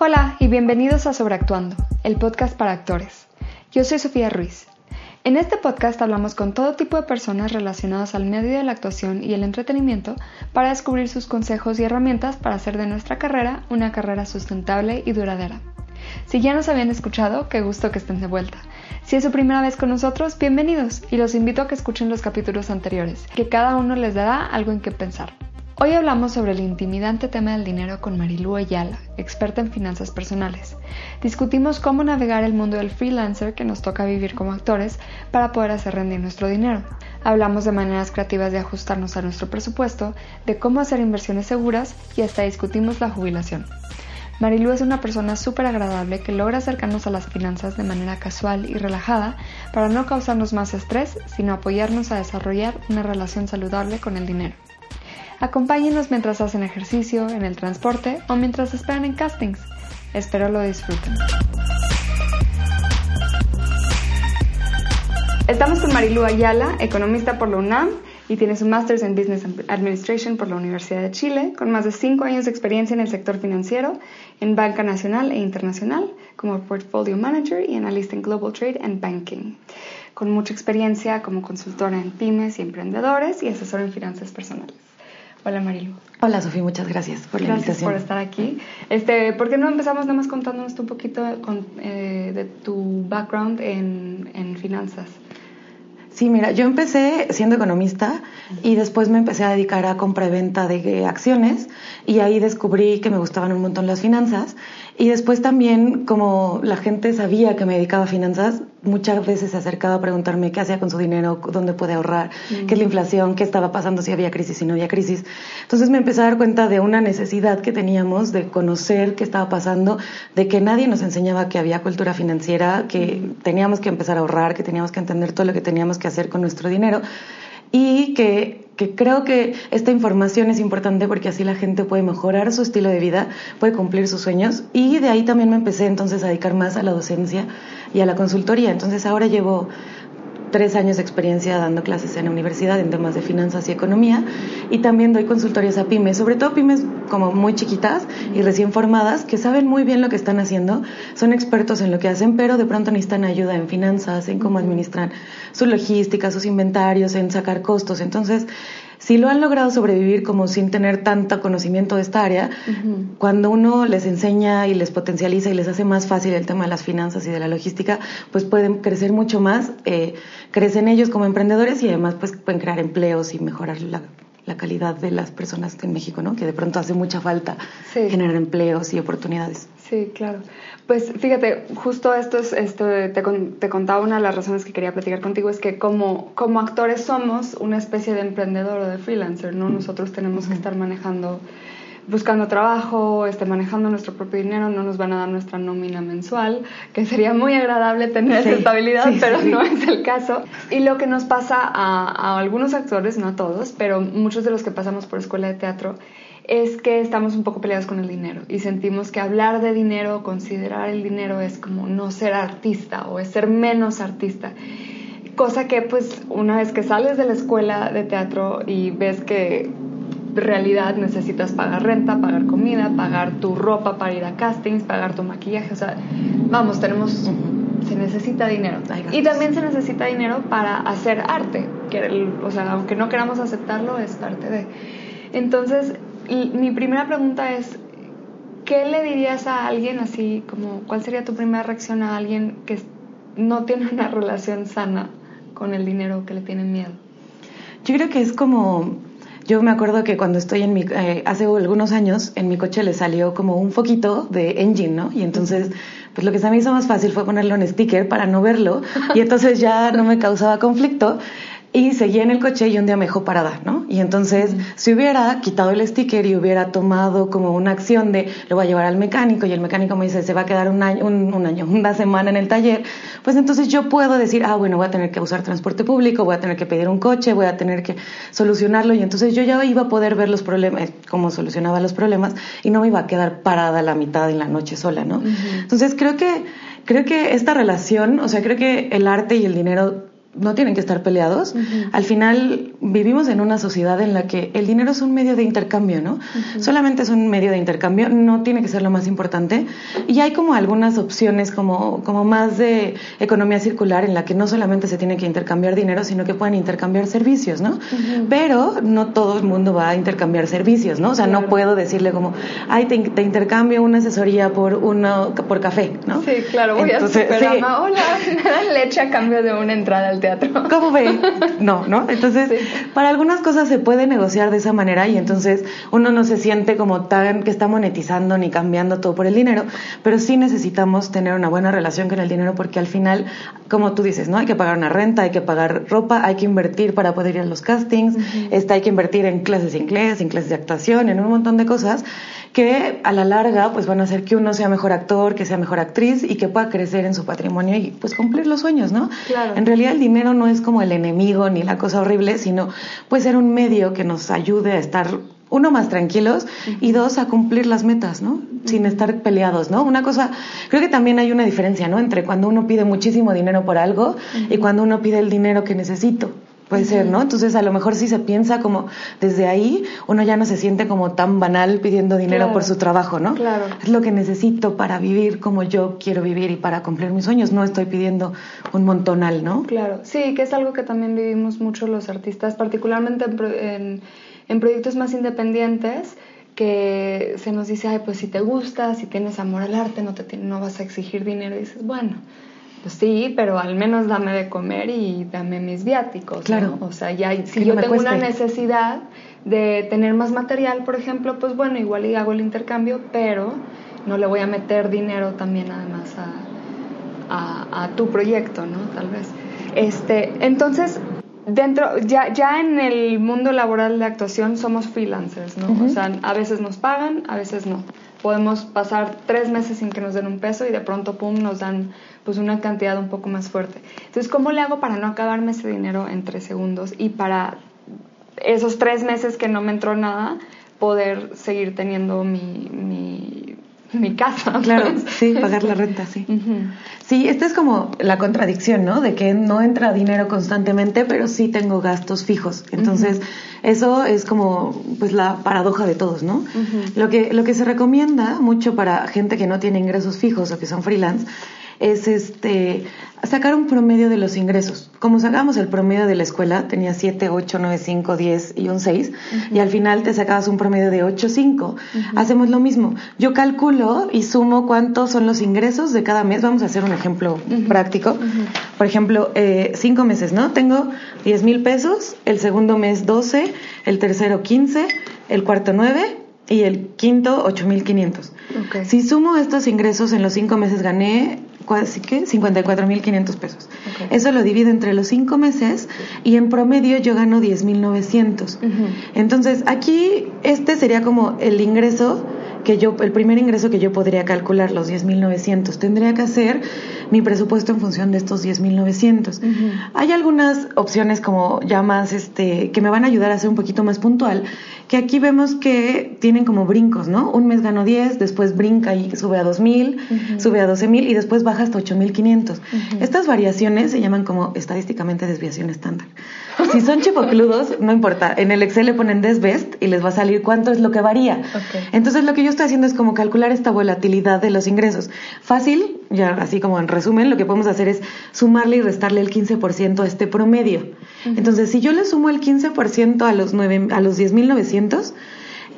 Hola y bienvenidos a Sobreactuando, el podcast para actores. Yo soy Sofía Ruiz. En este podcast hablamos con todo tipo de personas relacionadas al medio de la actuación y el entretenimiento para descubrir sus consejos y herramientas para hacer de nuestra carrera una carrera sustentable y duradera. Si ya nos habían escuchado, qué gusto que estén de vuelta. Si es su primera vez con nosotros, bienvenidos y los invito a que escuchen los capítulos anteriores, que cada uno les dará algo en qué pensar. Hoy hablamos sobre el intimidante tema del dinero con Marilú Ayala, experta en finanzas personales. Discutimos cómo navegar el mundo del freelancer que nos toca vivir como actores para poder hacer rendir nuestro dinero. Hablamos de maneras creativas de ajustarnos a nuestro presupuesto, de cómo hacer inversiones seguras y hasta discutimos la jubilación. Marilú es una persona súper agradable que logra acercarnos a las finanzas de manera casual y relajada para no causarnos más estrés, sino apoyarnos a desarrollar una relación saludable con el dinero. Acompáñenos mientras hacen ejercicio, en el transporte o mientras esperan en castings. Espero lo disfruten. Estamos con Marilu Ayala, economista por la UNAM y tiene su Master's en Business Administration por la Universidad de Chile, con más de cinco años de experiencia en el sector financiero, en banca nacional e internacional, como Portfolio Manager y analista en Global Trade and Banking, con mucha experiencia como consultora en pymes y emprendedores y asesora en finanzas personales. Hola Marilu. Hola Sofía, muchas gracias por la invitación. Gracias por estar aquí. Este, ¿Por qué no empezamos nada más contándonos un poquito eh, de tu background en, en finanzas? Sí, mira, yo empecé siendo economista y después me empecé a dedicar a compra y venta de acciones y ahí descubrí que me gustaban un montón las finanzas y después también como la gente sabía que me dedicaba a finanzas, muchas veces se acercaba a preguntarme qué hacía con su dinero, dónde puede ahorrar, qué es la inflación, qué estaba pasando si había crisis, si no había crisis. Entonces me empecé a dar cuenta de una necesidad que teníamos de conocer qué estaba pasando, de que nadie nos enseñaba que había cultura financiera, que teníamos que empezar a ahorrar, que teníamos que entender todo lo que teníamos que hacer con nuestro dinero y que, creo que esta información es importante porque así la gente puede mejorar su estilo de vida, puede cumplir sus sueños y de ahí también me empecé entonces a dedicar más a la docencia y a la consultoría. Entonces ahora llevo tres años de experiencia dando clases en la universidad en temas de finanzas y economía y también doy consultorías a pymes, sobre todo pymes como muy chiquitas y recién formadas que saben muy bien lo que están haciendo, son expertos en lo que hacen, pero de pronto necesitan ayuda en finanzas, en cómo administrar su logística, sus inventarios, en sacar costos. Entonces, si lo han logrado sobrevivir como sin tener tanto conocimiento de esta área, cuando uno les enseña y les potencializa y les hace más fácil el tema de las finanzas y de la logística, pues pueden crecer mucho más, eh, crecen ellos como emprendedores y además pues pueden crear empleos y mejorar la, calidad de las personas en México, ¿no? Que de pronto hace mucha falta generar empleos y oportunidades. Sí, claro. Pues fíjate, justo esto es, esto te, te, contaba una de las razones que quería platicar contigo, es que como, como actores somos una especie de emprendedor o de freelancer, ¿no? Nosotros tenemos que estar manejando, buscando trabajo, este, manejando nuestro propio dinero, no nos van a dar nuestra nómina mensual, que sería muy agradable tener esa estabilidad, pero no es el caso. Y lo que nos pasa a, a algunos actores, no a todos, pero muchos de los que pasamos por escuela de teatro, es que estamos un poco peleados con el dinero y sentimos que hablar de dinero, considerar el dinero es como no ser artista o es ser menos artista. Cosa que pues una vez que sales de la escuela de teatro y ves que en realidad necesitas pagar renta, pagar comida, pagar tu ropa para ir a castings, pagar tu maquillaje, o sea, vamos, tenemos se necesita dinero. Y también se necesita dinero para hacer arte, que o sea, aunque no queramos aceptarlo, es parte de. Entonces, mi primera pregunta es, ¿qué le dirías a alguien así como, cuál sería tu primera reacción a alguien que no tiene una relación sana con el dinero, que le tiene miedo? Yo creo que es como, yo me acuerdo que cuando estoy en mi, eh, hace algunos años, en mi coche le salió como un foquito de engine, ¿no? Y entonces, pues lo que se me hizo más fácil fue ponerlo en sticker para no verlo y entonces ya no me causaba conflicto. Y seguía en el coche y un día me dejó parada, ¿no? Y entonces, si hubiera quitado el sticker y hubiera tomado como una acción de lo voy a llevar al mecánico y el mecánico me dice se va a quedar un año, un, año, una semana en el taller, pues entonces yo puedo decir, ah, bueno, voy a tener que usar transporte público, voy a tener que pedir un coche, voy a tener que solucionarlo y entonces yo ya iba a poder ver los problemas, eh, cómo solucionaba los problemas y no me iba a quedar parada a la mitad en la noche sola, ¿no? Entonces creo que, creo que esta relación, o sea, creo que el arte y el dinero no tienen que estar peleados. Al final vivimos en una sociedad en la que el dinero es un medio de intercambio, ¿no? Solamente es un medio de intercambio, no tiene que ser lo más importante. Y hay como algunas opciones como, como más de economía circular en la que no solamente se tiene que intercambiar dinero, sino que pueden intercambiar servicios, ¿no? Pero no todo el mundo va a intercambiar servicios, ¿no? O sea, no puedo decirle como, ay, te, intercambio una asesoría por uno, por café, ¿no? Sí, claro, voy Entonces, a sí. hola, leche a cambio de una entrada al teatro. ¿Cómo ve? No, ¿no? Entonces, para algunas cosas se puede negociar de esa manera y entonces uno no se siente como tan que está monetizando ni cambiando todo por el dinero, pero sí necesitamos tener una buena relación con el dinero porque al final, como tú dices, ¿no? Hay que pagar una renta, hay que pagar ropa, hay que invertir para poder ir a los castings, está, hay que invertir en clases de inglés, en clases de actuación, en un montón de cosas que a la larga pues van a hacer que uno sea mejor actor, que sea mejor actriz y que pueda crecer en su patrimonio y pues cumplir los sueños, ¿no? Claro. En realidad el dinero no es como el enemigo ni la cosa horrible, sino puede ser un medio que nos ayude a estar uno más tranquilos y dos a cumplir las metas, ¿no? Sin estar peleados, ¿no? Una cosa, creo que también hay una diferencia, ¿no? Entre cuando uno pide muchísimo dinero por algo y cuando uno pide el dinero que necesito. Puede ser, ¿no? Entonces, a lo mejor si se piensa como desde ahí, uno ya no se siente como tan banal pidiendo dinero por su trabajo, ¿no? Claro. Es lo que necesito para vivir como yo quiero vivir y para cumplir mis sueños. No estoy pidiendo un montonal, ¿no? Claro. Sí, que es algo que también vivimos mucho los artistas, particularmente en, en proyectos más independientes que se nos dice, ay, pues si te gusta, si tienes amor al arte, no, te, no vas a exigir dinero. Y dices, bueno, pues sí, pero al menos dame de comer y dame mis viáticos. Claro. O sea, ya si yo tengo una necesidad de tener más material, por ejemplo, pues bueno, igual y hago el intercambio, pero no le voy a meter dinero también además a, a, tu proyecto, ¿no? Tal vez. Este, entonces, dentro, ya, ya en el mundo laboral de actuación somos freelancers, ¿no? O sea, a veces nos pagan, a veces no podemos pasar tres meses sin que nos den un peso y de pronto, pum, nos dan pues una cantidad un poco más fuerte. Entonces, ¿cómo le hago para no acabarme ese dinero en tres segundos y para esos tres meses que no me entró nada, poder seguir teniendo mi, mi, mi casa? Claro, sí, pagar la renta, sí. Sí, esta es como la contradicción, ¿no? De que no entra dinero constantemente, pero sí tengo gastos fijos. Entonces, eso es como pues la paradoja de todos, ¿no? Lo que lo que se recomienda mucho para gente que no tiene ingresos fijos o que son freelance es este sacar un promedio de los ingresos. Como sacábamos el promedio de la escuela, tenía 7, 8, 9, 5, 10 y un 6, y al final te sacabas un promedio de 8, 5. Hacemos lo mismo. Yo calculo y sumo cuántos son los ingresos de cada mes. Vamos a hacer un ejemplo práctico. Por ejemplo, eh, cinco meses, ¿no? Tengo 10 mil pesos, el segundo mes 12, el tercero 15, el cuarto 9 y el quinto 8.500. Okay. Si sumo estos ingresos en los cinco meses gané 54.500 pesos. Eso lo divido entre los cinco meses y en promedio yo gano 10.900. Entonces, aquí este sería como el ingreso que yo, el primer ingreso que yo podría calcular, los 10.900. Tendría que hacer mi presupuesto en función de estos 10.900. Hay algunas opciones como ya más, este, que me van a ayudar a ser un poquito más puntual, que aquí vemos que tienen como brincos, ¿no? Un mes gano 10, después brinca y sube a 2.000, sube a 12.000 y después baja hasta 8.500. Estas variaciones se llaman como estadísticamente desviación estándar. Si son chipocludos, no importa. En el Excel le ponen desbest y les va a salir cuánto es lo que varía. Entonces lo que yo estoy haciendo es como calcular esta volatilidad de los ingresos. Fácil, ya así como en resumen, lo que podemos hacer es sumarle y restarle el 15% a este promedio. Entonces, si yo le sumo el 15% a los, 9, a los 10.900,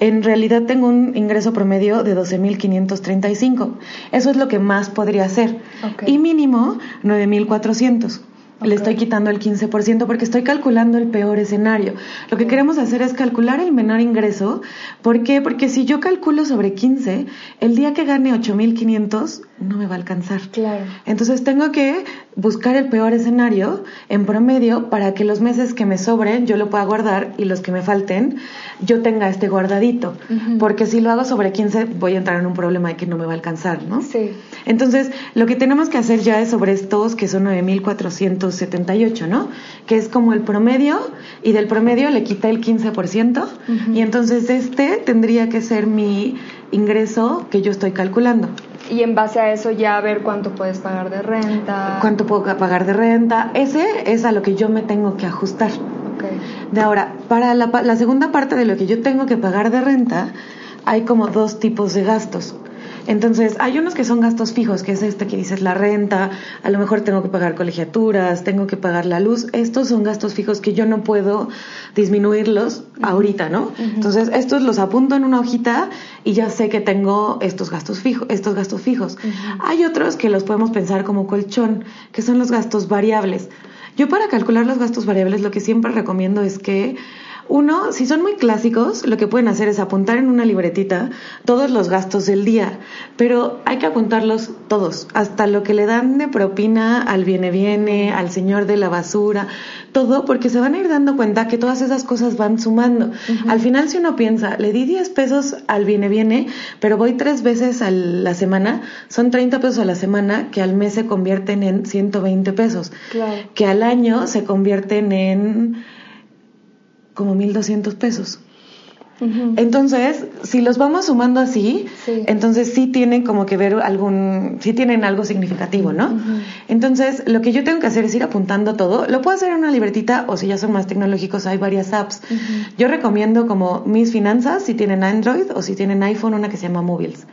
en realidad tengo un ingreso promedio de 12.535. Eso es lo que más podría hacer. Y mínimo 9.400. Le estoy quitando el 15% porque estoy calculando el peor escenario. Lo que queremos hacer es calcular el menor ingreso. ¿Por qué? Porque si yo calculo sobre 15, el día que gane 8.500 no me va a alcanzar. Claro. Entonces tengo que buscar el peor escenario en promedio para que los meses que me sobren yo lo pueda guardar y los que me falten yo tenga este guardadito. Porque si lo hago sobre 15 voy a entrar en un problema de que no me va a alcanzar, ¿no? Sí. Entonces lo que tenemos que hacer ya es sobre estos que son 9.400 78, ¿no? Que es como el promedio y del promedio le quita el 15% y entonces este tendría que ser mi ingreso que yo estoy calculando. Y en base a eso ya ver cuánto puedes pagar de renta. ¿Cuánto puedo pagar de renta? Ese es a lo que yo me tengo que ajustar. De ahora, para la, la segunda parte de lo que yo tengo que pagar de renta, hay como dos tipos de gastos. Entonces, hay unos que son gastos fijos, que es este que dices la renta, a lo mejor tengo que pagar colegiaturas, tengo que pagar la luz. Estos son gastos fijos que yo no puedo disminuirlos ahorita, ¿no? Entonces, estos los apunto en una hojita y ya sé que tengo estos gastos fijos, estos gastos fijos. Hay otros que los podemos pensar como colchón, que son los gastos variables. Yo para calcular los gastos variables lo que siempre recomiendo es que uno, si son muy clásicos, lo que pueden hacer es apuntar en una libretita todos los gastos del día, pero hay que apuntarlos todos, hasta lo que le dan de propina al viene viene, al señor de la basura, todo, porque se van a ir dando cuenta que todas esas cosas van sumando. Al final, si uno piensa, le di 10 pesos al viene viene, pero voy tres veces a la semana, son 30 pesos a la semana que al mes se convierten en 120 pesos, que al año se convierten en como 1.200 pesos. Entonces, si los vamos sumando así, entonces sí tienen como que ver algún, sí tienen algo significativo, ¿no? Entonces, lo que yo tengo que hacer es ir apuntando todo. Lo puedo hacer en una libretita o si ya son más tecnológicos, hay varias apps. Yo recomiendo como Mis Finanzas, si tienen Android o si tienen iPhone, una que se llama Mobiles.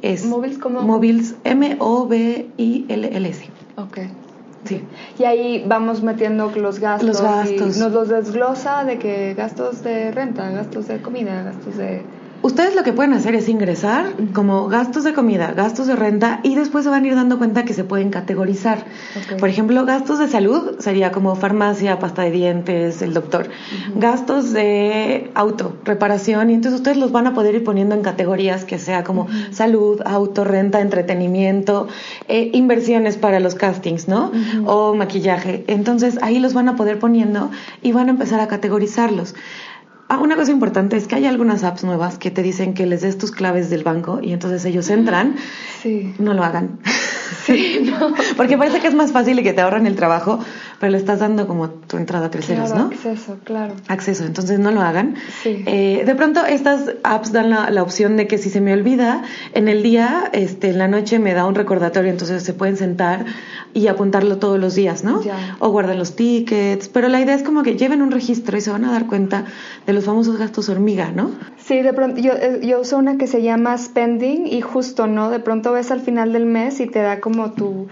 Es ¿Mobiles como? Mobiles, M-O-B-I-L-L-S. Ok. Sí. Y ahí vamos metiendo los gastos. Los gastos. nos los desglosa de que gastos de renta, gastos de comida, gastos de Ustedes lo que pueden hacer es ingresar como gastos de comida, gastos de renta y después se van a ir dando cuenta que se pueden categorizar. Por ejemplo, gastos de salud sería como farmacia, pasta de dientes, el doctor. Gastos de auto, reparación y entonces ustedes los van a poder ir poniendo en categorías que sea como salud, auto, renta, entretenimiento, eh, inversiones para los castings, ¿no? O maquillaje. Entonces ahí los van a poder poniendo y van a empezar a categorizarlos. Ah, una cosa importante es que hay algunas apps nuevas que te dicen que les des tus claves del banco y entonces ellos entran. Sí. No lo hagan. Sí, no. Porque parece que es más fácil y que te ahorran el trabajo, pero le estás dando como tu entrada a terceros, ¿no? Acceso, claro. Acceso, entonces no lo hagan. Sí. Eh, de pronto estas apps dan la, la, opción de que si se me olvida, en el día, este, en la noche me da un recordatorio, entonces se pueden sentar y apuntarlo todos los días, ¿no? Ya. O guardan los tickets, pero la idea es como que lleven un registro y se van a dar cuenta de los famosos gastos hormiga, ¿no? Sí, de pronto yo, eh, yo uso una que se llama spending y justo, ¿no? De pronto ves al final del mes y te da como tu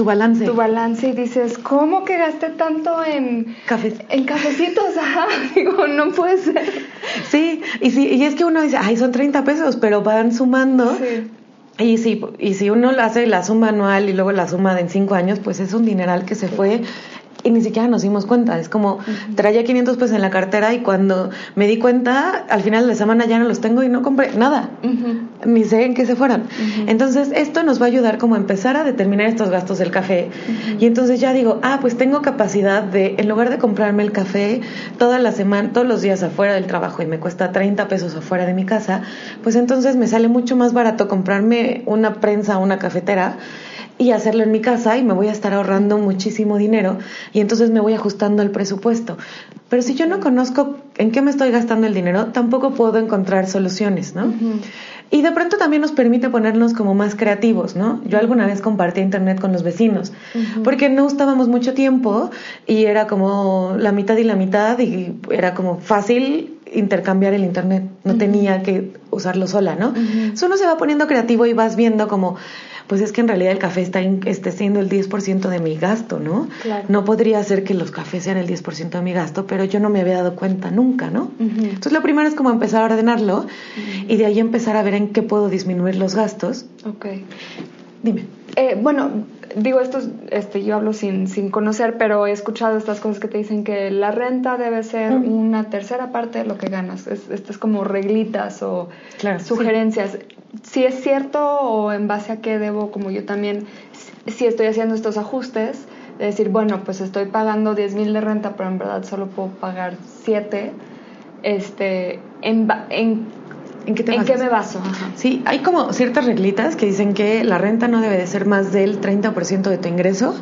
tu balance. Tu balance y dices, ¿cómo que gasté tanto en, Café. en cafecitos? Ajá, digo, no puede ser. Sí, y, sí, y es que uno dice, ay, son 30 pesos, pero van sumando. Sí. Y si, y si uno hace la suma anual y luego la suma de en cinco años, pues es un dineral que se fue y ni siquiera nos dimos cuenta. Es como traía 500 pesos en la cartera y cuando me di cuenta, al final de la semana ya no los tengo y no compré nada. Ni sé en qué se fueron. Entonces, esto nos va a ayudar como a empezar a determinar estos gastos del café. Y entonces ya digo, ah, pues tengo capacidad de, en lugar de comprarme el café toda la semana, todos los días afuera del trabajo y me cuesta 30 pesos afuera de mi casa, pues entonces me sale mucho más barato comprarme una prensa o una cafetera y hacerlo en mi casa y me voy a estar ahorrando muchísimo dinero y entonces me voy ajustando al presupuesto. Pero si yo no conozco en qué me estoy gastando el dinero, tampoco puedo encontrar soluciones, ¿no? Y de pronto también nos permite ponernos como más creativos, ¿no? Yo alguna vez compartí internet con los vecinos, porque no estábamos mucho tiempo y era como la mitad y la mitad y era como fácil intercambiar el internet, no tenía que usarlo sola, ¿no? Eso uno se va poniendo creativo y vas viendo como pues es que en realidad el café está esté siendo el 10% de mi gasto, ¿no? No podría ser que los cafés sean el 10% de mi gasto, pero yo no me había dado cuenta nunca, ¿no? Entonces lo primero es como empezar a ordenarlo y de ahí empezar a ver en qué puedo disminuir los gastos. Ok. Dime. Eh, bueno, digo esto, este, yo hablo sin, sin conocer, pero he escuchado estas cosas que te dicen que la renta debe ser una tercera parte de lo que ganas. Es, estas como reglitas o sugerencias. Si es cierto o en base a qué debo, como yo también, si estoy haciendo estos ajustes, de decir, bueno, pues estoy pagando 10 mil de renta, pero en verdad solo puedo pagar 7, este, en, en ¿En qué, te ¿En qué me baso? Sí, hay como ciertas reglitas que dicen que la renta no debe de ser más del 30% de tu ingreso.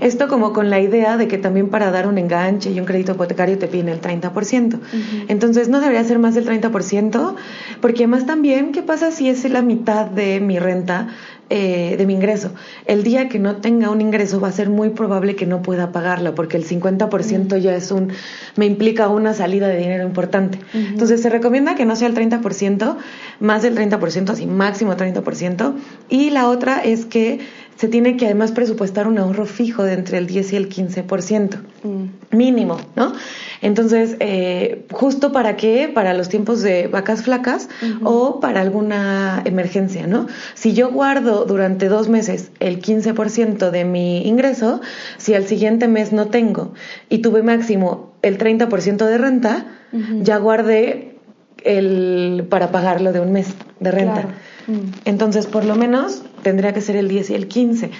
Esto como con la idea de que también para dar un enganche y un crédito hipotecario te piden el 30%. Entonces no debería ser más del 30%, porque además también, ¿qué pasa si es la mitad de mi renta? Eh, de mi ingreso. El día que no tenga un ingreso va a ser muy probable que no pueda pagarla porque el 50% ya es un, me implica una salida de dinero importante. Entonces se recomienda que no sea el 30%, más del 30%, así máximo 30%. Y la otra es que se tiene que además presupuestar un ahorro fijo de entre el 10 y el 15%, mm. mínimo, ¿no? Entonces, eh, justo para qué, para los tiempos de vacas flacas o para alguna emergencia, ¿no? Si yo guardo durante dos meses el 15% de mi ingreso, si al siguiente mes no tengo y tuve máximo el 30% de renta, ya guardé el, para pagarlo de un mes de renta. Entonces, por lo menos tendría que ser el 10 y el 15.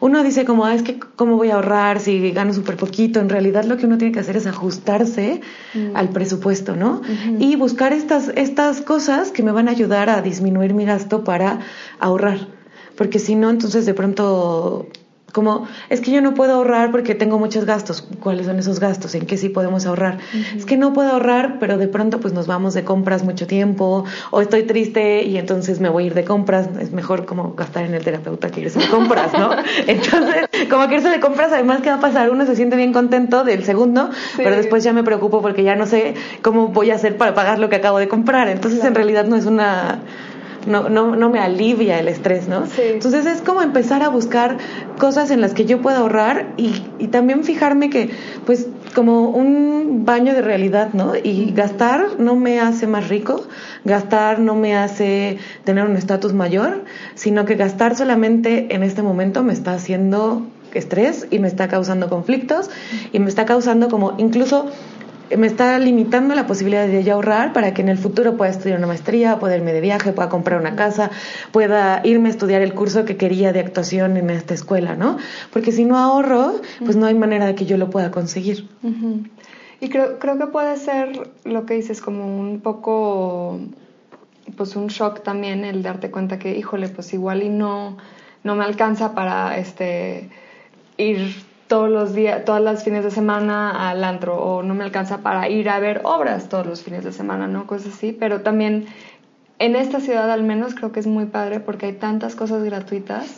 Uno dice como, ah, es que cómo voy a ahorrar si gano súper poquito. En realidad lo que uno tiene que hacer es ajustarse mm. al presupuesto, ¿no? Y buscar estas, estas cosas que me van a ayudar a disminuir mi gasto para ahorrar. Porque si no, entonces de pronto como, es que yo no puedo ahorrar porque tengo muchos gastos. ¿Cuáles son esos gastos? ¿En qué sí podemos ahorrar? Es que no puedo ahorrar, pero de pronto pues nos vamos de compras mucho tiempo, o estoy triste y entonces me voy a ir de compras. Es mejor como gastar en el terapeuta que irse de compras, ¿no? entonces, como que irse de compras, además, ¿qué va a pasar? Uno se siente bien contento del segundo, pero después ya me preocupo porque ya no sé cómo voy a hacer para pagar lo que acabo de comprar. Entonces, en realidad no es una no, no, no me alivia el estrés, ¿no? Entonces es como empezar a buscar cosas en las que yo pueda ahorrar y, y también fijarme que, pues, como un baño de realidad, ¿no? Y gastar no me hace más rico, gastar no me hace tener un estatus mayor, sino que gastar solamente en este momento me está haciendo estrés y me está causando conflictos y me está causando como incluso me está limitando la posibilidad de ahorrar para que en el futuro pueda estudiar una maestría, pueda irme de viaje, pueda comprar una casa, pueda irme a estudiar el curso que quería de actuación en esta escuela, ¿no? Porque si no ahorro, pues no hay manera de que yo lo pueda conseguir. Y creo, creo que puede ser lo que dices como un poco, pues un shock también el darte cuenta que, híjole, pues igual y no, no me alcanza para este ir todos los días, todas las fines de semana al antro o no me alcanza para ir a ver obras todos los fines de semana, ¿no? Cosas así, pero también en esta ciudad al menos creo que es muy padre porque hay tantas cosas gratuitas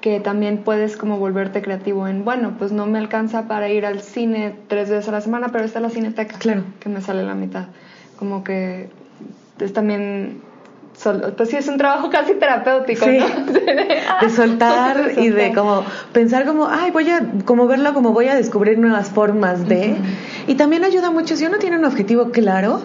que también puedes como volverte creativo en, bueno, pues no me alcanza para ir al cine tres veces a la semana, pero está la cineteca, claro. que me sale la mitad. Como que es también pues sí es un trabajo casi terapéutico, ¿no? de soltar y de como pensar como, ay, voy a, como verlo como voy a descubrir nuevas formas de... Y también ayuda mucho si uno tiene un objetivo claro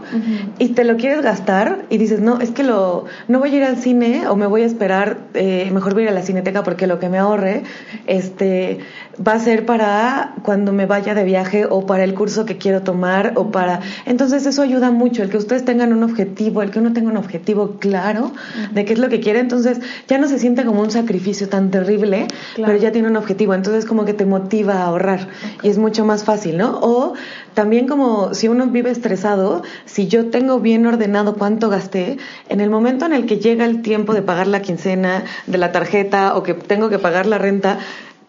y te lo quieres gastar y dices, no, es que lo, no voy a ir al cine o me voy a esperar, eh, mejor voy a ir a la cineteca porque lo que me ahorre, este, va a ser para cuando me vaya de viaje o para el curso que quiero tomar o para... Entonces eso ayuda mucho, el que ustedes tengan un objetivo, el que uno tenga un objetivo claro de qué es lo que quiere, entonces ya no se siente como un sacrificio tan terrible, pero ya tiene un objetivo, entonces como que te motiva a ahorrar y es mucho más fácil, ¿no? O también como si uno vive estresado, si yo tengo bien ordenado cuánto gasté, en el momento en el que llega el tiempo de pagar la quincena de la tarjeta o que tengo que pagar la renta,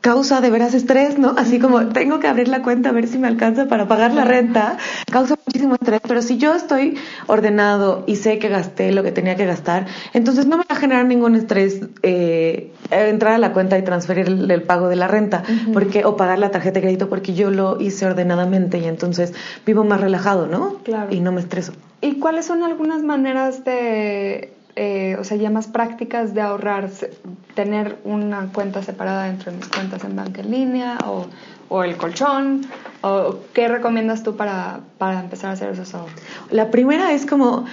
causa de veras estrés, ¿no? Así como tengo que abrir la cuenta a ver si me alcanza para pagar la renta, causa muchísimo estrés, pero si yo estoy ordenado y sé que gasté lo que tenía que gastar, entonces no me va a generar ningún estrés eh, entrar a la cuenta y transferir el, pago de la renta, porque o pagar la tarjeta de crédito porque yo lo hice ordenadamente y entonces vivo más relajado, ¿no? Claro. Y no me estreso. ¿Y cuáles son algunas maneras de eh, o sea, ya más prácticas de ahorrar, tener una cuenta separada dentro de mis cuentas en banca en línea o, o el colchón? ¿O ¿Qué recomiendas tú para, para, empezar a hacer esos ahorros? La primera es como,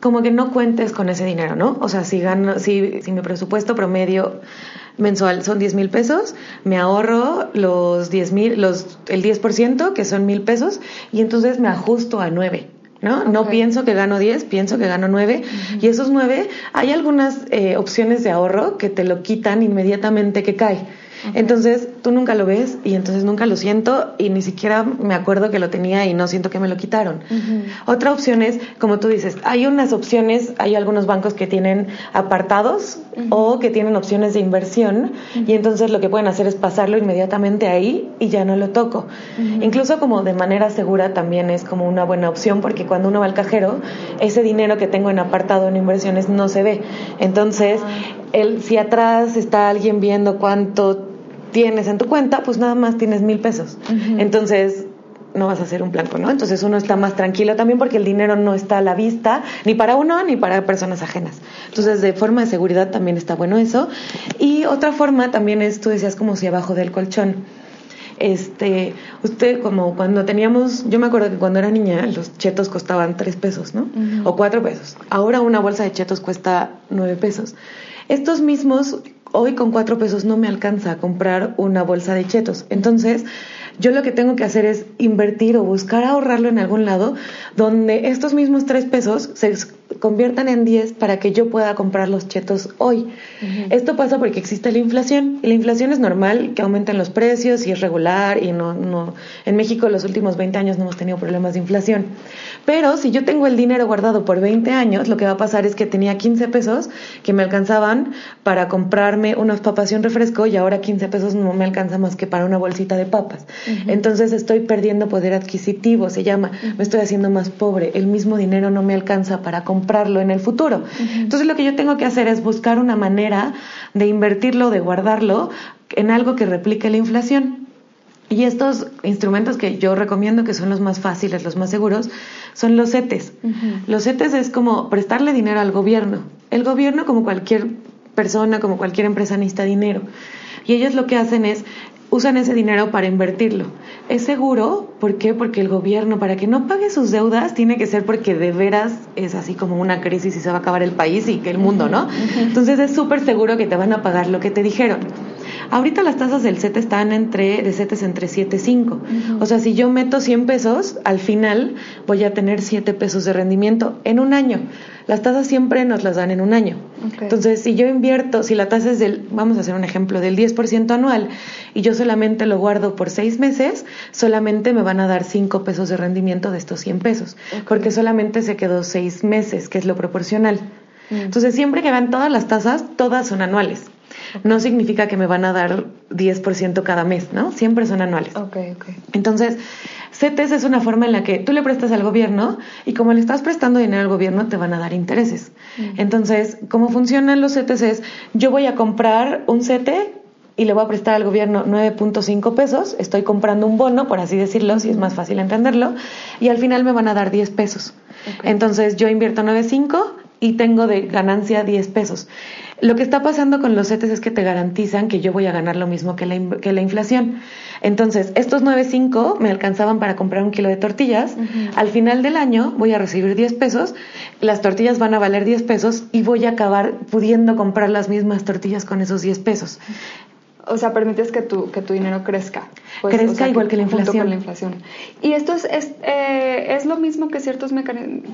como que no cuentes con ese dinero, ¿no? O sea, si, gano, si, si mi presupuesto promedio mensual son 10 mil pesos, me ahorro los 10 mil, los, el 10%, que son mil pesos, y entonces me ajusto a 9. ¿No? No pienso que gano 10, pienso que gano 9 y esos 9 hay algunas eh, opciones de ahorro que te lo quitan inmediatamente que cae. Entonces tú nunca lo ves y entonces nunca lo siento y ni siquiera me acuerdo que lo tenía y no siento que me lo quitaron. Otra opción es, como tú dices, hay unas opciones, hay algunos bancos que tienen apartados o que tienen opciones de inversión y entonces lo que pueden hacer es pasarlo inmediatamente ahí y ya no lo toco. Incluso como de manera segura también es como una buena opción porque cuando uno va al cajero, ese dinero que tengo en apartado en inversiones no se ve. Entonces, el, si atrás está alguien viendo cuánto tienes en tu cuenta, pues nada más tienes mil pesos. Entonces, no vas a hacer un blanco, ¿no? Entonces uno está más tranquilo también porque el dinero no está a la vista ni para uno ni para personas ajenas. Entonces, de forma de seguridad también está bueno eso. Y otra forma también es, tú decías, como si abajo del colchón. Este, usted como cuando teníamos, yo me acuerdo que cuando era niña los chetos costaban tres pesos, ¿no? O cuatro pesos. Ahora una bolsa de chetos cuesta nueve pesos. Estos mismos, hoy con cuatro pesos no me alcanza a comprar una bolsa de chetos. Entonces, yo lo que tengo que hacer es invertir o buscar ahorrarlo en algún lado donde estos mismos tres pesos se conviertan en 10 para que yo pueda comprar los chetos hoy. Esto pasa porque existe la inflación. Y la inflación es normal que aumenten los precios y es regular y no, no, en México los últimos 20 años no hemos tenido problemas de inflación. Pero si yo tengo el dinero guardado por 20 años, lo que va a pasar es que tenía 15 pesos que me alcanzaban para comprarme unas papas y un refresco y ahora 15 pesos no me alcanza más que para una bolsita de papas. Entonces estoy perdiendo poder adquisitivo, se llama, me estoy haciendo más pobre, el mismo dinero no me alcanza para comprarlo en el futuro. Entonces lo que yo tengo que hacer es buscar una manera de invertirlo, de guardarlo en algo que replique la inflación. Y estos instrumentos que yo recomiendo, que son los más fáciles, los más seguros, son los CETES. Los CETES es como prestarle dinero al gobierno. El gobierno, como cualquier persona, como cualquier empresa, necesita dinero. Y ellos lo que hacen es usan ese dinero para invertirlo. Es seguro, ¿por qué? Porque el gobierno, para que no pague sus deudas, tiene que ser porque de veras es así como una crisis y se va a acabar el país y que el mundo, ¿no? Entonces es súper seguro que te van a pagar lo que te dijeron. Ahorita las tasas del CET están entre, de CETES entre 7 y 5. O sea, si yo meto 100 pesos, al final voy a tener 7 pesos de rendimiento en un año. Las tasas siempre nos las dan en un año. Entonces, si yo invierto, si la tasa es del, vamos a hacer un ejemplo, del 10% anual y yo solamente lo guardo por 6 meses, solamente me van a dar 5 pesos de rendimiento de estos 100 pesos, porque solamente se quedó 6 meses, que es lo proporcional. Mm. Entonces, siempre que vean todas las tasas, todas son anuales. No significa que me van a dar 10% cada mes, ¿no? Siempre son anuales. Ok, ok. Entonces, CETES es una forma en la que tú le prestas al gobierno y como le estás prestando dinero al gobierno, te van a dar intereses. Mm. Entonces, ¿cómo funcionan los CETES? Es, yo voy a comprar un CETE y le voy a prestar al gobierno 9.5 pesos, estoy comprando un bono, por así decirlo, si es más fácil entenderlo, y al final me van a dar 10 pesos. Entonces yo invierto 9.5 y tengo de ganancia 10 pesos. Lo que está pasando con los CETES es que te garantizan que yo voy a ganar lo mismo que la, que la inflación. Entonces, estos 9.5 me alcanzaban para comprar un kilo de tortillas. Al final del año voy a recibir 10 pesos, las tortillas van a valer 10 pesos y voy a acabar pudiendo comprar las mismas tortillas con esos 10 pesos. O sea, permites que tu, que tu dinero crezca. Pues, crezca igual que, la inflación. la inflación. Y esto es, es, eh, es lo mismo que ciertos mecanismos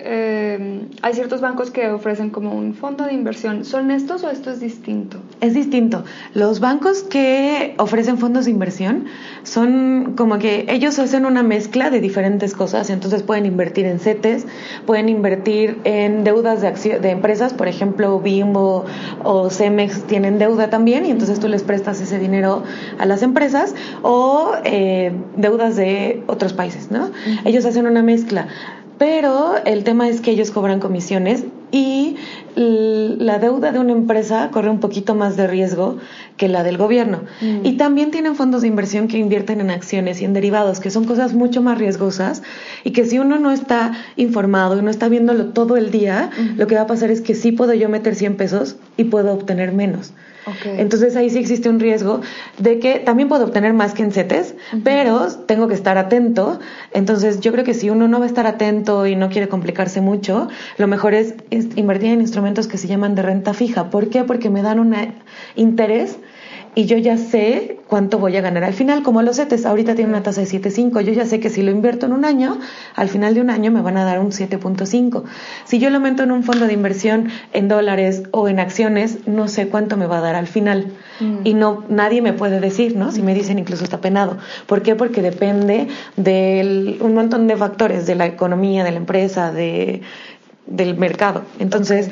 eh, hay ciertos bancos que ofrecen como un fondo de inversión. ¿Son estos o esto es distinto? Es distinto. Los bancos que ofrecen fondos de inversión son como que ellos hacen una mezcla de diferentes cosas. Entonces pueden invertir en CETES, pueden invertir en deudas de, de empresas, por ejemplo, Bimbo o Cemex tienen deuda también y entonces tú les prestas ese dinero a las empresas o eh, deudas de otros países, ¿no? Ellos hacen una mezcla pero el tema es que ellos cobran comisiones y la deuda de una empresa corre un poquito más de riesgo que la del gobierno. Mm. Y también tienen fondos de inversión que invierten en acciones y en derivados, que son cosas mucho más riesgosas y que si uno no está informado y no está viéndolo todo el día, lo que va a pasar es que sí puedo yo meter 100 pesos y puedo obtener menos. Entonces ahí sí existe un riesgo de que también puedo obtener más que en CETES, pero tengo que estar atento. Entonces yo creo que si uno no va a estar atento y no quiere complicarse mucho, lo mejor es invertir en instrumentos que se llaman de renta fija. ¿Por qué? Porque me dan un interés y yo ya sé cuánto voy a ganar al final, como los CETES, ahorita tiene una tasa de 7.5, yo ya sé que si lo invierto en un año, al final de un año me van a dar un 7.5. Si yo lo meto en un fondo de inversión en dólares o en acciones, no sé cuánto me va a dar al final. Mm. Y no nadie me puede decir, ¿no? Si me dicen incluso está penado. ¿Por qué? Porque depende de un montón de factores, de la economía, de la empresa, de, del mercado. Entonces,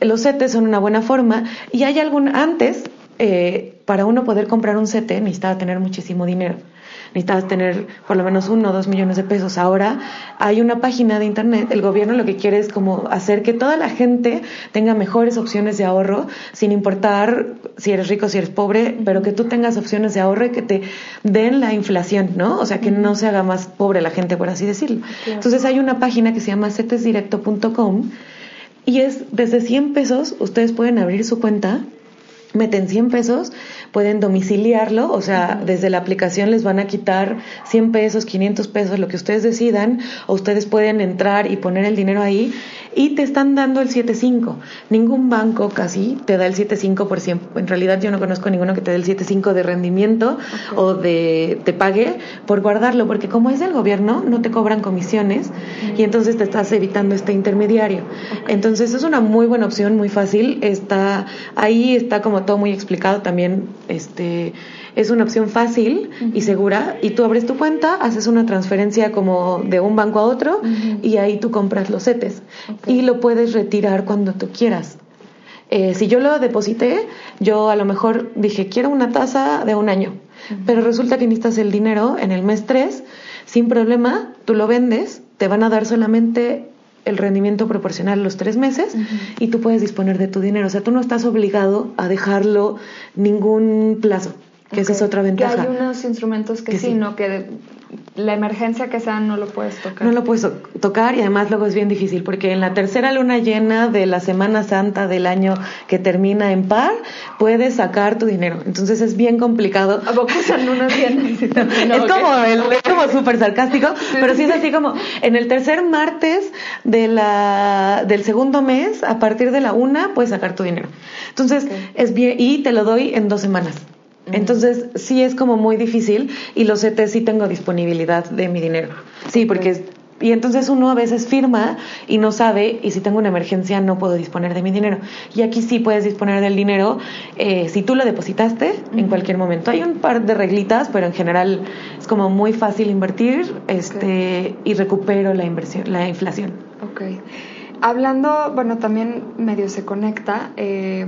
los CETES son una buena forma y hay algún antes eh, para uno poder comprar un CT necesitaba tener muchísimo dinero. necesitabas tener por lo menos uno o dos millones de pesos. Ahora hay una página de internet, el gobierno lo que quiere es como hacer que toda la gente tenga mejores opciones de ahorro, sin importar si eres rico, si eres pobre, pero que tú tengas opciones de ahorro y que te den la inflación, ¿no? O sea, que no se haga más pobre la gente, por así decirlo. Entonces hay una página que se llama cetesdirecto.com y es desde 100 pesos, ustedes pueden abrir su cuenta meten 100 pesos, pueden domiciliarlo, o sea, desde la aplicación les van a quitar 100 pesos, 500 pesos, lo que ustedes decidan, o ustedes pueden entrar y poner el dinero ahí y te están dando el 7.5. Ningún banco casi te da el 7.5%. En realidad yo no conozco ninguno que te dé el 7.5 de rendimiento o de te pague por guardarlo, porque como es del gobierno, no te cobran comisiones y entonces te estás evitando este intermediario. Entonces es una muy buena opción, muy fácil. Está ahí está como todo muy explicado también este es una opción fácil y segura. Y tú abres tu cuenta, haces una transferencia como de un banco a otro y ahí tú compras los CETES. Y lo puedes retirar cuando tú quieras. Eh, si yo lo deposité, yo a lo mejor dije, quiero una tasa de un año, pero resulta que necesitas el dinero en el mes 3, sin problema, tú lo vendes, te van a dar solamente el rendimiento proporcional los tres meses y tú puedes disponer de tu dinero. O sea, tú no estás obligado a dejarlo ningún plazo que esa es otra ventaja. Que hay unos instrumentos que, sí, ¿no? Que la emergencia que sea no lo puedes tocar. No lo puedes tocar y además luego es bien difícil porque en la tercera luna llena de la Semana Santa del año que termina en par, puedes sacar tu dinero. Entonces es bien complicado. ¿A poco son lunas llenas? es, como el, es como súper sarcástico, pero sí es así como en el tercer martes de la, del segundo mes, a partir de la una, puedes sacar tu dinero. Entonces es bien, y te lo doy en dos semanas. Entonces, sí es como muy difícil y los CT sí tengo disponibilidad de mi dinero. Sí, porque y entonces uno a veces firma y no sabe, y si tengo una emergencia no puedo disponer de mi dinero. Y aquí sí puedes disponer del dinero eh, si tú lo depositaste en cualquier momento. Hay un par de reglitas, pero en general es como muy fácil invertir este, y recupero la inversión, la inflación. Ok. Hablando, bueno, también medio se conecta. Eh,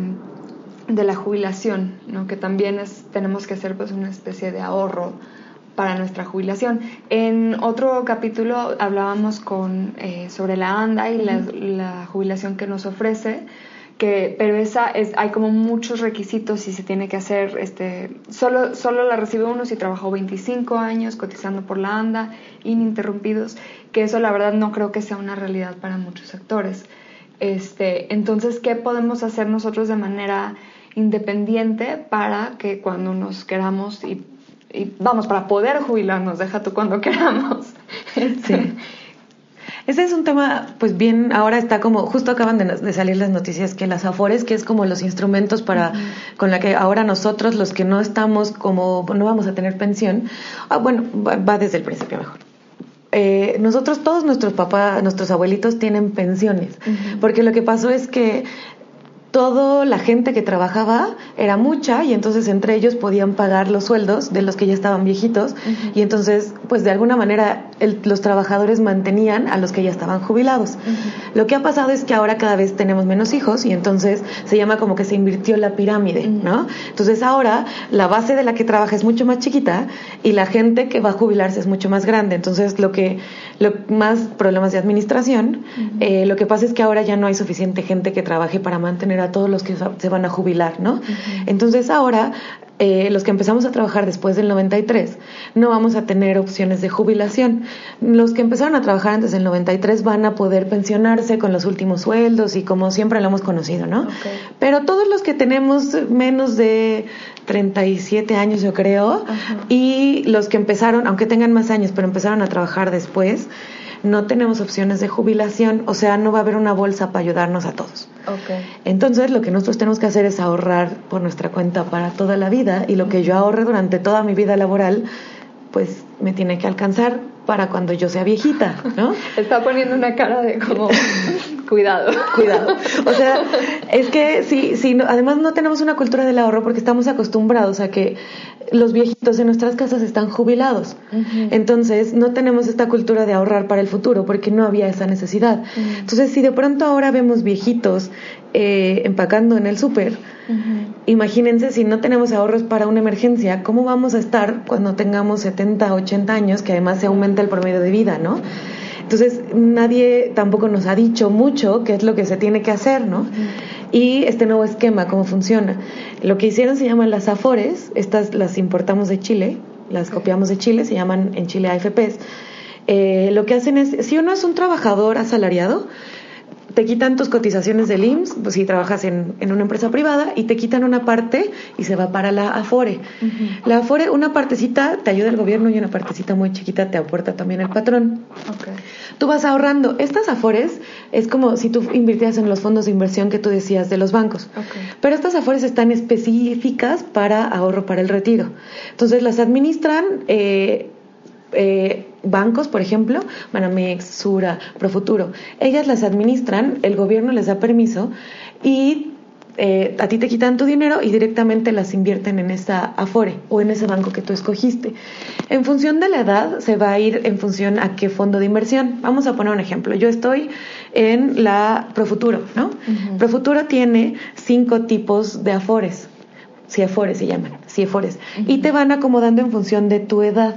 de la jubilación, ¿no? que también es, tenemos que hacer pues una especie de ahorro para nuestra jubilación. En otro capítulo hablábamos con, eh, sobre la ANDA y la, jubilación que nos ofrece, que, pero esa es, hay como muchos requisitos y se tiene que hacer, este, solo, solo la recibe uno si trabajó 25 años cotizando por la ANDA, ininterrumpidos, que eso la verdad no creo que sea una realidad para muchos sectores. Este, entonces, ¿qué podemos hacer nosotros de manera independiente para que cuando nos queramos y, vamos, para poder jubilarnos, deja tú cuando queramos. Sí. Ese es un tema, pues bien, ahora está como, justo acaban de, salir las noticias que las AFORES, que es como los instrumentos para, con la que ahora nosotros, los que no estamos como, no vamos a tener pensión, ah, bueno, va, desde el principio mejor. Eh, nosotros todos nuestros papás, nuestros abuelitos tienen pensiones, porque lo que pasó es que toda la gente que trabajaba era mucha y entonces entre ellos podían pagar los sueldos de los que ya estaban viejitos. Y entonces pues de alguna manera los trabajadores mantenían a los que ya estaban jubilados. Lo que ha pasado es que ahora cada vez tenemos menos hijos y entonces se llama como que se invirtió la pirámide, ¿no? Entonces ahora la base de la que trabaja es mucho más chiquita y la gente que va a jubilarse es mucho más grande. Entonces lo que lo más problemas de administración, eh, lo que pasa es que ahora ya no hay suficiente gente que trabaje para mantener a todos los que se van a jubilar, ¿no? Entonces ahora eh, los que empezamos a trabajar después del 93 no vamos a tener opciones de jubilación. Los que empezaron a trabajar antes del 93 van a poder pensionarse con los últimos sueldos y como siempre lo hemos conocido, ¿no? Pero todos los que tenemos menos de 37 años, yo creo, y los que empezaron, aunque tengan más años, pero empezaron a trabajar después, no tenemos opciones de jubilación, o sea, no va a haber una bolsa para ayudarnos a todos. Okay. Entonces, lo que nosotros tenemos que hacer es ahorrar por nuestra cuenta para toda la vida y lo que yo ahorre durante toda mi vida laboral, pues me tiene que alcanzar para cuando yo sea viejita, ¿no? Está poniendo una cara de como, Cuidado. Cuidado. O sea, es que sí, sí, además no tenemos una cultura del ahorro porque estamos acostumbrados a que los viejitos en nuestras casas están jubilados. Entonces, no tenemos esta cultura de ahorrar para el futuro porque no había esa necesidad. Entonces, si de pronto ahora vemos viejitos eh, empacando en el súper, imagínense si no tenemos ahorros para una emergencia, ¿cómo vamos a estar cuando tengamos 70, 80 años, que además se aumenta el promedio de vida, ¿no? Entonces, nadie tampoco nos ha dicho mucho qué es lo que se tiene que hacer, ¿no? Y este nuevo esquema, cómo funciona. Lo que hicieron se llaman las AFORES, estas las importamos de Chile, las copiamos de Chile, se llaman en Chile AFPs. Eh, lo que hacen es, si uno es un trabajador asalariado, te quitan tus cotizaciones del IMSS, pues si trabajas en, en, una empresa privada, y te quitan una parte y se va para la Afore. La Afore, una partecita te ayuda el gobierno y una partecita muy chiquita te aporta también el patrón. Okay. Tú vas ahorrando. Estas Afores es como si tú invirtieras en los fondos de inversión que tú decías de los bancos. Okay. Pero estas Afores están específicas para ahorro para el retiro. Entonces las administran. Eh, eh, bancos, por ejemplo, Banamex, Sura, Profuturo, ellas las administran, el gobierno les da permiso y eh, a ti te quitan tu dinero y directamente las invierten en esa Afore o en ese banco que tú escogiste. En función de la edad, se va a ir en función a qué fondo de inversión. Vamos a poner un ejemplo. Yo estoy en la Profuturo, ¿no? Profuturo tiene cinco tipos de Afores. CIEFORES se llaman, CIEFORES. Y te van acomodando en función de tu edad.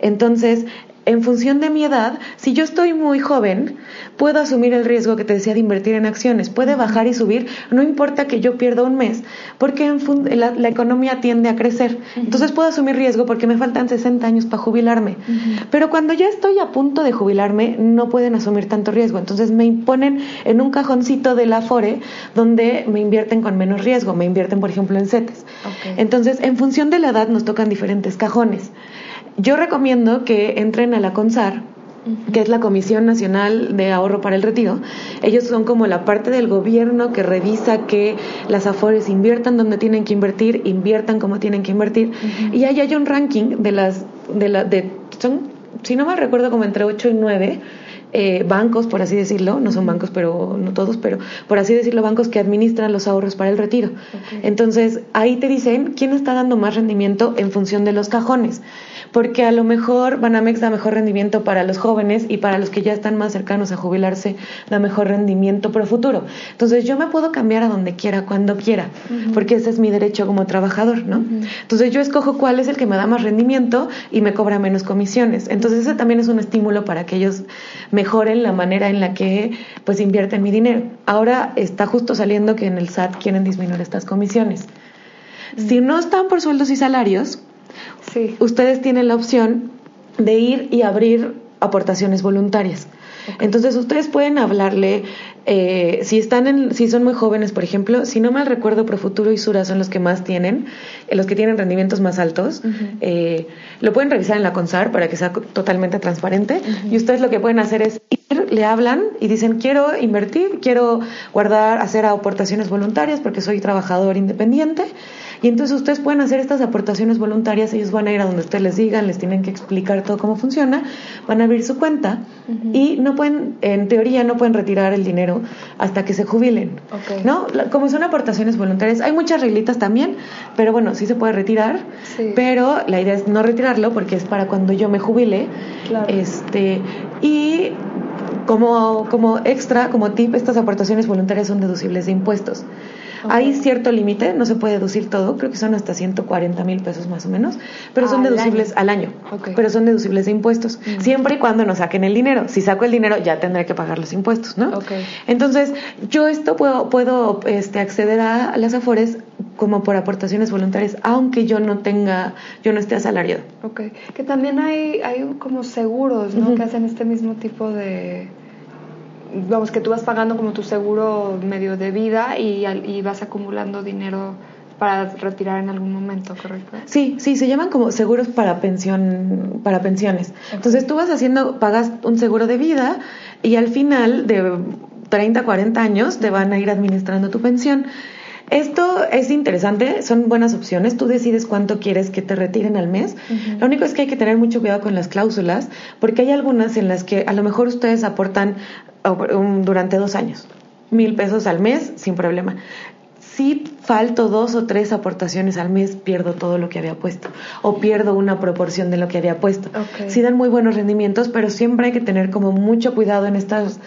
Entonces, en función de mi edad, si yo estoy muy joven, puedo asumir el riesgo que te decía de invertir en acciones. Puede bajar y subir, no importa que yo pierda un mes, porque la, economía tiende a crecer. Entonces puedo asumir riesgo porque me faltan 60 años para jubilarme. Pero cuando ya estoy a punto de jubilarme, no pueden asumir tanto riesgo. Entonces me imponen en un cajoncito de la Afore donde me invierten con menos riesgo. Me invierten, por ejemplo, en CETES. Entonces, en función de la edad, nos tocan diferentes cajones. Yo recomiendo que entren a la CONSAR, que es la Comisión Nacional de Ahorro para el Retiro. Ellos son como la parte del gobierno que revisa que las AFORES inviertan donde tienen que invertir, inviertan como tienen que invertir. Y ahí hay un ranking de las, de la, de, son, si no me recuerdo, como entre 8 y 9 eh, bancos, por así decirlo, no son bancos, pero no todos, pero por así decirlo, bancos que administran los ahorros para el retiro. Entonces, ahí te dicen quién está dando más rendimiento en función de los cajones porque a lo mejor Banamex da mejor rendimiento para los jóvenes y para los que ya están más cercanos a jubilarse da mejor rendimiento pro futuro. Entonces yo me puedo cambiar a donde quiera, cuando quiera, porque ese es mi derecho como trabajador, ¿no? Entonces yo escojo cuál es el que me da más rendimiento y me cobra menos comisiones. Entonces ese también es un estímulo para que ellos mejoren la manera en la que pues invierten mi dinero. Ahora está justo saliendo que en el SAT quieren disminuir estas comisiones. Si no están por sueldos y salarios, sí. ustedes tienen la opción de ir y abrir aportaciones voluntarias. Entonces ustedes pueden hablarle, eh, si están en, si son muy jóvenes, por ejemplo, si no mal recuerdo, Profuturo y Sura son los que más tienen, eh, los que tienen rendimientos más altos. Eh, lo pueden revisar en la CONSAR para que sea totalmente transparente. Y ustedes lo que pueden hacer es ir, le hablan y dicen quiero invertir, quiero guardar, hacer aportaciones voluntarias porque soy trabajador independiente. Y entonces ustedes pueden hacer estas aportaciones voluntarias, ellos van a ir a donde ustedes les digan, les tienen que explicar todo cómo funciona, van a abrir su cuenta y no pueden, en teoría, no pueden retirar el dinero hasta que se jubilen. ¿No? Como son aportaciones voluntarias, hay muchas reglitas también, pero bueno, sí se puede retirar, pero la idea es no retirarlo porque es para cuando yo me jubile. Este, y como, como extra, como tip, estas aportaciones voluntarias son deducibles de impuestos. Hay cierto límite, no se puede deducir todo, creo que son hasta 140 mil pesos más o menos, pero son deducibles al año, pero son deducibles de impuestos, mm. siempre y cuando no saquen el dinero. Si saco el dinero ya tendré que pagar los impuestos, ¿no? Entonces, yo esto puedo, puedo este, acceder a las afores como por aportaciones voluntarias, aunque yo no tenga, yo no esté asalariado. Ok, que también hay, hay como seguros, ¿no? Que hacen este mismo tipo de vamos, que tú vas pagando como tu seguro medio de vida y, y vas acumulando dinero para retirar en algún momento, ¿correcto? Sí, sí, se llaman como seguros para pensión, para pensiones. Entonces tú vas haciendo, pagas un seguro de vida y al final de 30, 40 años te van a ir administrando tu pensión. Esto es interesante, son buenas opciones. Tú decides cuánto quieres que te retiren al mes. Lo único es que hay que tener mucho cuidado con las cláusulas, porque hay algunas en las que a lo mejor ustedes aportan durante dos años mil pesos al mes sin problema si falto dos o tres aportaciones al mes, pierdo todo lo que había puesto o pierdo una proporción de lo que había puesto. Sí dan muy buenos rendimientos, pero siempre hay que tener como mucho cuidado en estas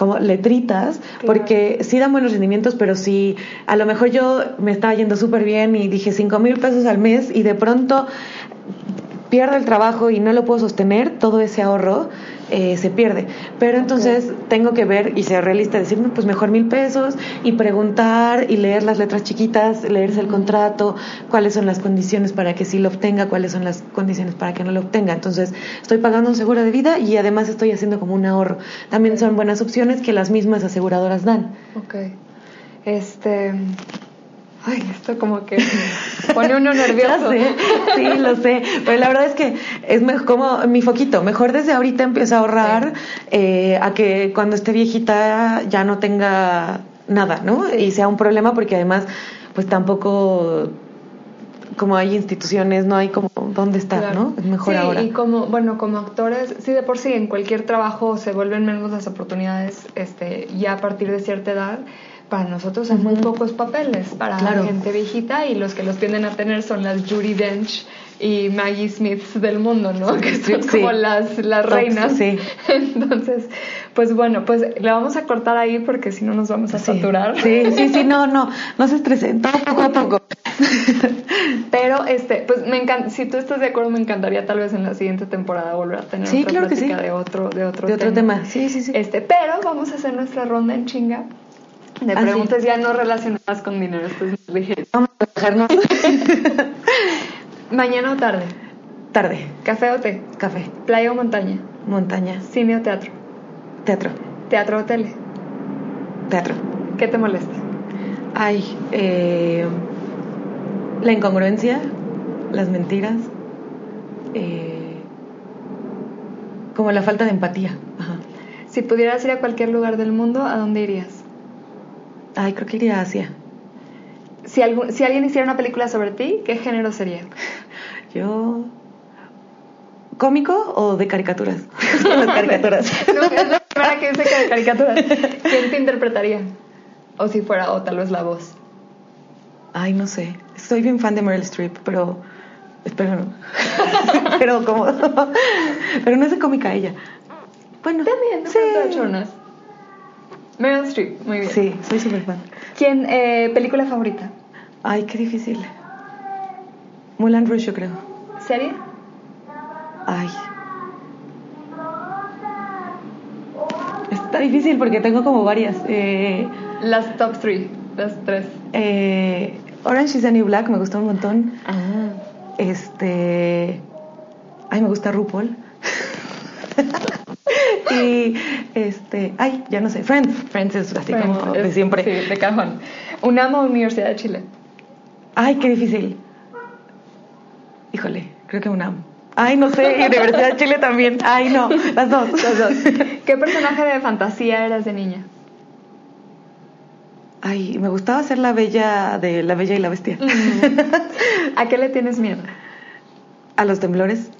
como letritas, porque sí dan buenos rendimientos, pero si a lo mejor yo me estaba yendo súper bien y dije cinco mil pesos al mes y de pronto pierdo el trabajo y no lo puedo sostener, todo ese ahorro eh, se pierde. Pero entonces tengo que ver y ser realista, decir, no, pues mejor mil pesos y preguntar y leer las letras chiquitas, leerse el contrato, cuáles son las condiciones para que sí lo obtenga, cuáles son las condiciones para que no lo obtenga. Entonces estoy pagando un seguro de vida y además estoy haciendo como un ahorro. También son buenas opciones que las mismas aseguradoras dan. Ok. Este, Ay, esto como que pone uno nervioso. sí, lo sé. Pero la verdad es que es como mi foquito. Mejor desde ahorita empiezo a ahorrar eh, a que cuando esté viejita ya no tenga nada, ¿no? Y sea un problema porque además, pues tampoco como hay instituciones, no hay como dónde estar, ¿no? Es mejor ahora. Y como, bueno, como actores, sí de por sí en cualquier trabajo se vuelven menos las oportunidades, este, ya a partir de cierta edad para nosotros son muy pocos papeles para la gente viejita y los que los tienden a tener son las Judy Dench y Maggie Smith del mundo, ¿no? Que son como las, las reinas. Sí. Entonces, pues bueno, pues le vamos a cortar ahí porque si no nos vamos a saturar. Sí, sí, sí, no, no, no se estresen, poco a poco. Pero, este, pues me encanta, si tú estás de acuerdo, me encantaría tal vez en la siguiente temporada volver a tener sí, claro que de otro, de otro, de otro tema. Sí, sí, sí. Este, pero vamos a hacer nuestra ronda en chinga de ah, preguntas ya no relacionadas con dinero, esto es ligero. Vamos a dejarnos. ¿Mañana o tarde? Tarde. ¿Café o té? Café. ¿Playa o montaña? Montaña. ¿Cine o teatro? Teatro. ¿Teatro o tele? Teatro. ¿Qué te molesta? Ay, eh, la incongruencia, las mentiras, eh, como la falta de empatía. Ajá. Si pudieras ir a cualquier lugar del mundo, ¿a dónde irías? Ay, creo que iría a Asia. Si, algún, si alguien hiciera una película sobre ti, ¿qué género sería? Yo... ¿Cómico o de caricaturas? Las caricaturas. no, es la primera que dice que de caricaturas. ¿Quién te interpretaría? O si fuera, o tal vez la voz. Ay, no sé. Soy bien fan de Meryl Streep, pero... Espero no. pero como... pero no es de cómica ella. Bueno, también, sí. Meryl Streep, muy bien. Sí, soy súper fan. ¿Quién, eh, película favorita? Ay, qué difícil. Mulan Rouge, yo creo. ¿Serie? Ay. Está difícil porque tengo como varias. Eh, las top three, las tres. Eh, Orange is the New Black me gustó un montón. Ah. Este. Ay, me gusta RuPaul. y este, ay, ya no sé, Friends. Friends es así como de siempre. Sí, de cajón. UNAM o Universidad de Chile. Ay, qué difícil. Híjole, creo que UNAM. Ay, no sé, Universidad de Chile también. Ay, no, las dos. Las dos. ¿Qué personaje de fantasía eras de niña? Ay, me gustaba ser la bella de La Bella y la Bestia. ¿A qué le tienes miedo? A los temblores.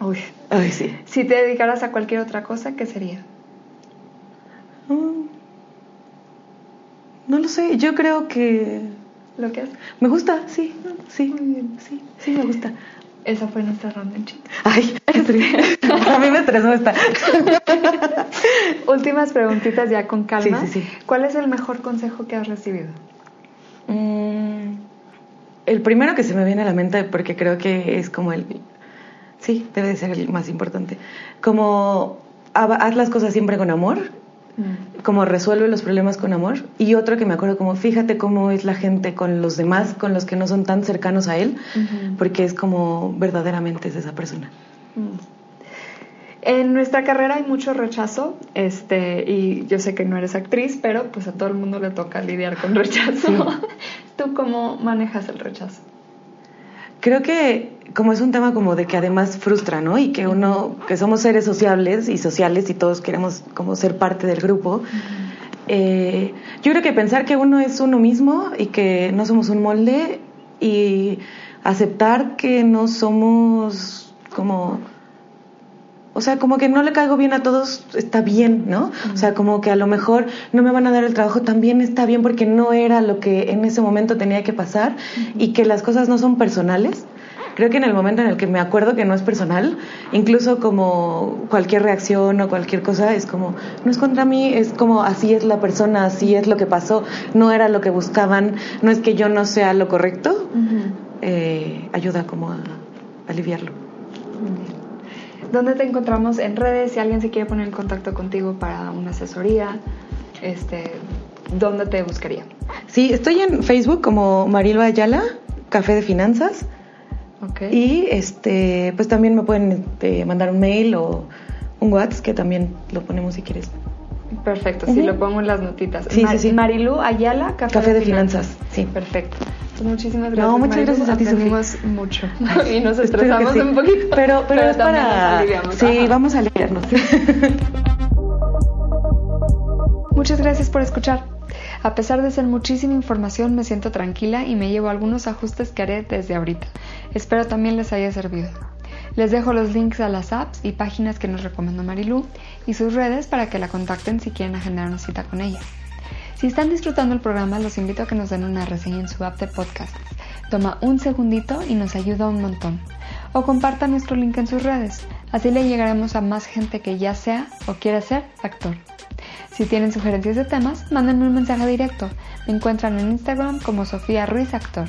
Uy. Ay, sí. Si te dedicaras a cualquier otra cosa, ¿qué sería? Mm. No lo sé, yo creo que... ¿Lo que haces? Me gusta, sí, sí, sí, sí me gusta. Esa fue nuestra ronda en. Ay, a mí me estresó esta. Últimas preguntitas ya con calma. Sí, sí, sí. ¿Cuál es el mejor consejo que has recibido? Mm, el primero que se me viene a la mente, porque creo que es como el, Sí, debe de ser el más importante. Como haz las cosas siempre con amor, mm. como resuelve los problemas con amor. Y otro que me acuerdo como fíjate cómo es la gente con los demás, con los que no son tan cercanos a él, porque es como verdaderamente es esa persona. Mm. En nuestra carrera hay mucho rechazo, este, y yo sé que no eres actriz, pero pues a todo el mundo le toca lidiar con rechazo. ¿Tú cómo manejas el rechazo? Creo que como es un tema como de que además frustra, ¿no? Y que uno, que somos seres sociables y sociales y todos queremos como ser parte del grupo, eh, Yo creo que pensar que uno es uno mismo y que no somos un molde y aceptar que no somos como o sea, como que no le caigo bien a todos, está bien, ¿no? O sea, como que a lo mejor no me van a dar el trabajo, también está bien porque no era lo que en ese momento tenía que pasar y que las cosas no son personales. Creo que en el momento en el que me acuerdo que no es personal, incluso como cualquier reacción o cualquier cosa, es como, no es contra mí, es como así es la persona, así es lo que pasó, no era lo que buscaban, no es que yo no sea lo correcto, eh, ayuda como a aliviarlo. ¿Dónde te encontramos en redes? Si alguien se quiere poner en contacto contigo para una asesoría, este, ¿dónde te buscaría? Sí, estoy en Facebook como Marilo Ayala, Café de Finanzas. Okay. Y este, pues también me pueden este, mandar un mail o un WhatsApp que también lo ponemos si quieres. Perfecto, sí, lo pongo en las notitas. Sí, sí, sí. Marilu Ayala, Café, de, finanzas. Sí. Perfecto. Muchísimas gracias. No, muchas gracias a ti, mucho y nos estresamos un poquito. Pero, pero, es para. Sí, vamos a aliviarnos. muchas gracias por escuchar. A pesar de ser muchísima información, me siento tranquila y me llevo algunos ajustes que haré desde ahorita. Espero también les haya servido. Les dejo los links a las apps y páginas que nos recomendó Marilu y sus redes para que la contacten si quieren agendar una cita con ella. Si están disfrutando el programa, los invito a que nos den una reseña en su app de podcast. Toma un segundito y nos ayuda un montón. O comparta nuestro link en sus redes. Así le llegaremos a más gente que ya sea o quiera ser actor. Si tienen sugerencias de temas, mándenme un mensaje directo. Me encuentran en Instagram como Sofía Ruiz Actor.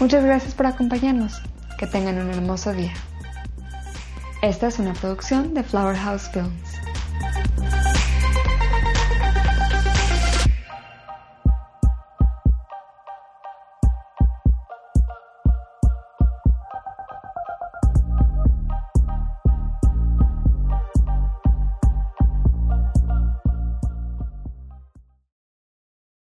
Muchas gracias por acompañarnos. Que tengan un hermoso día. Esta es una producción de Flower House Films.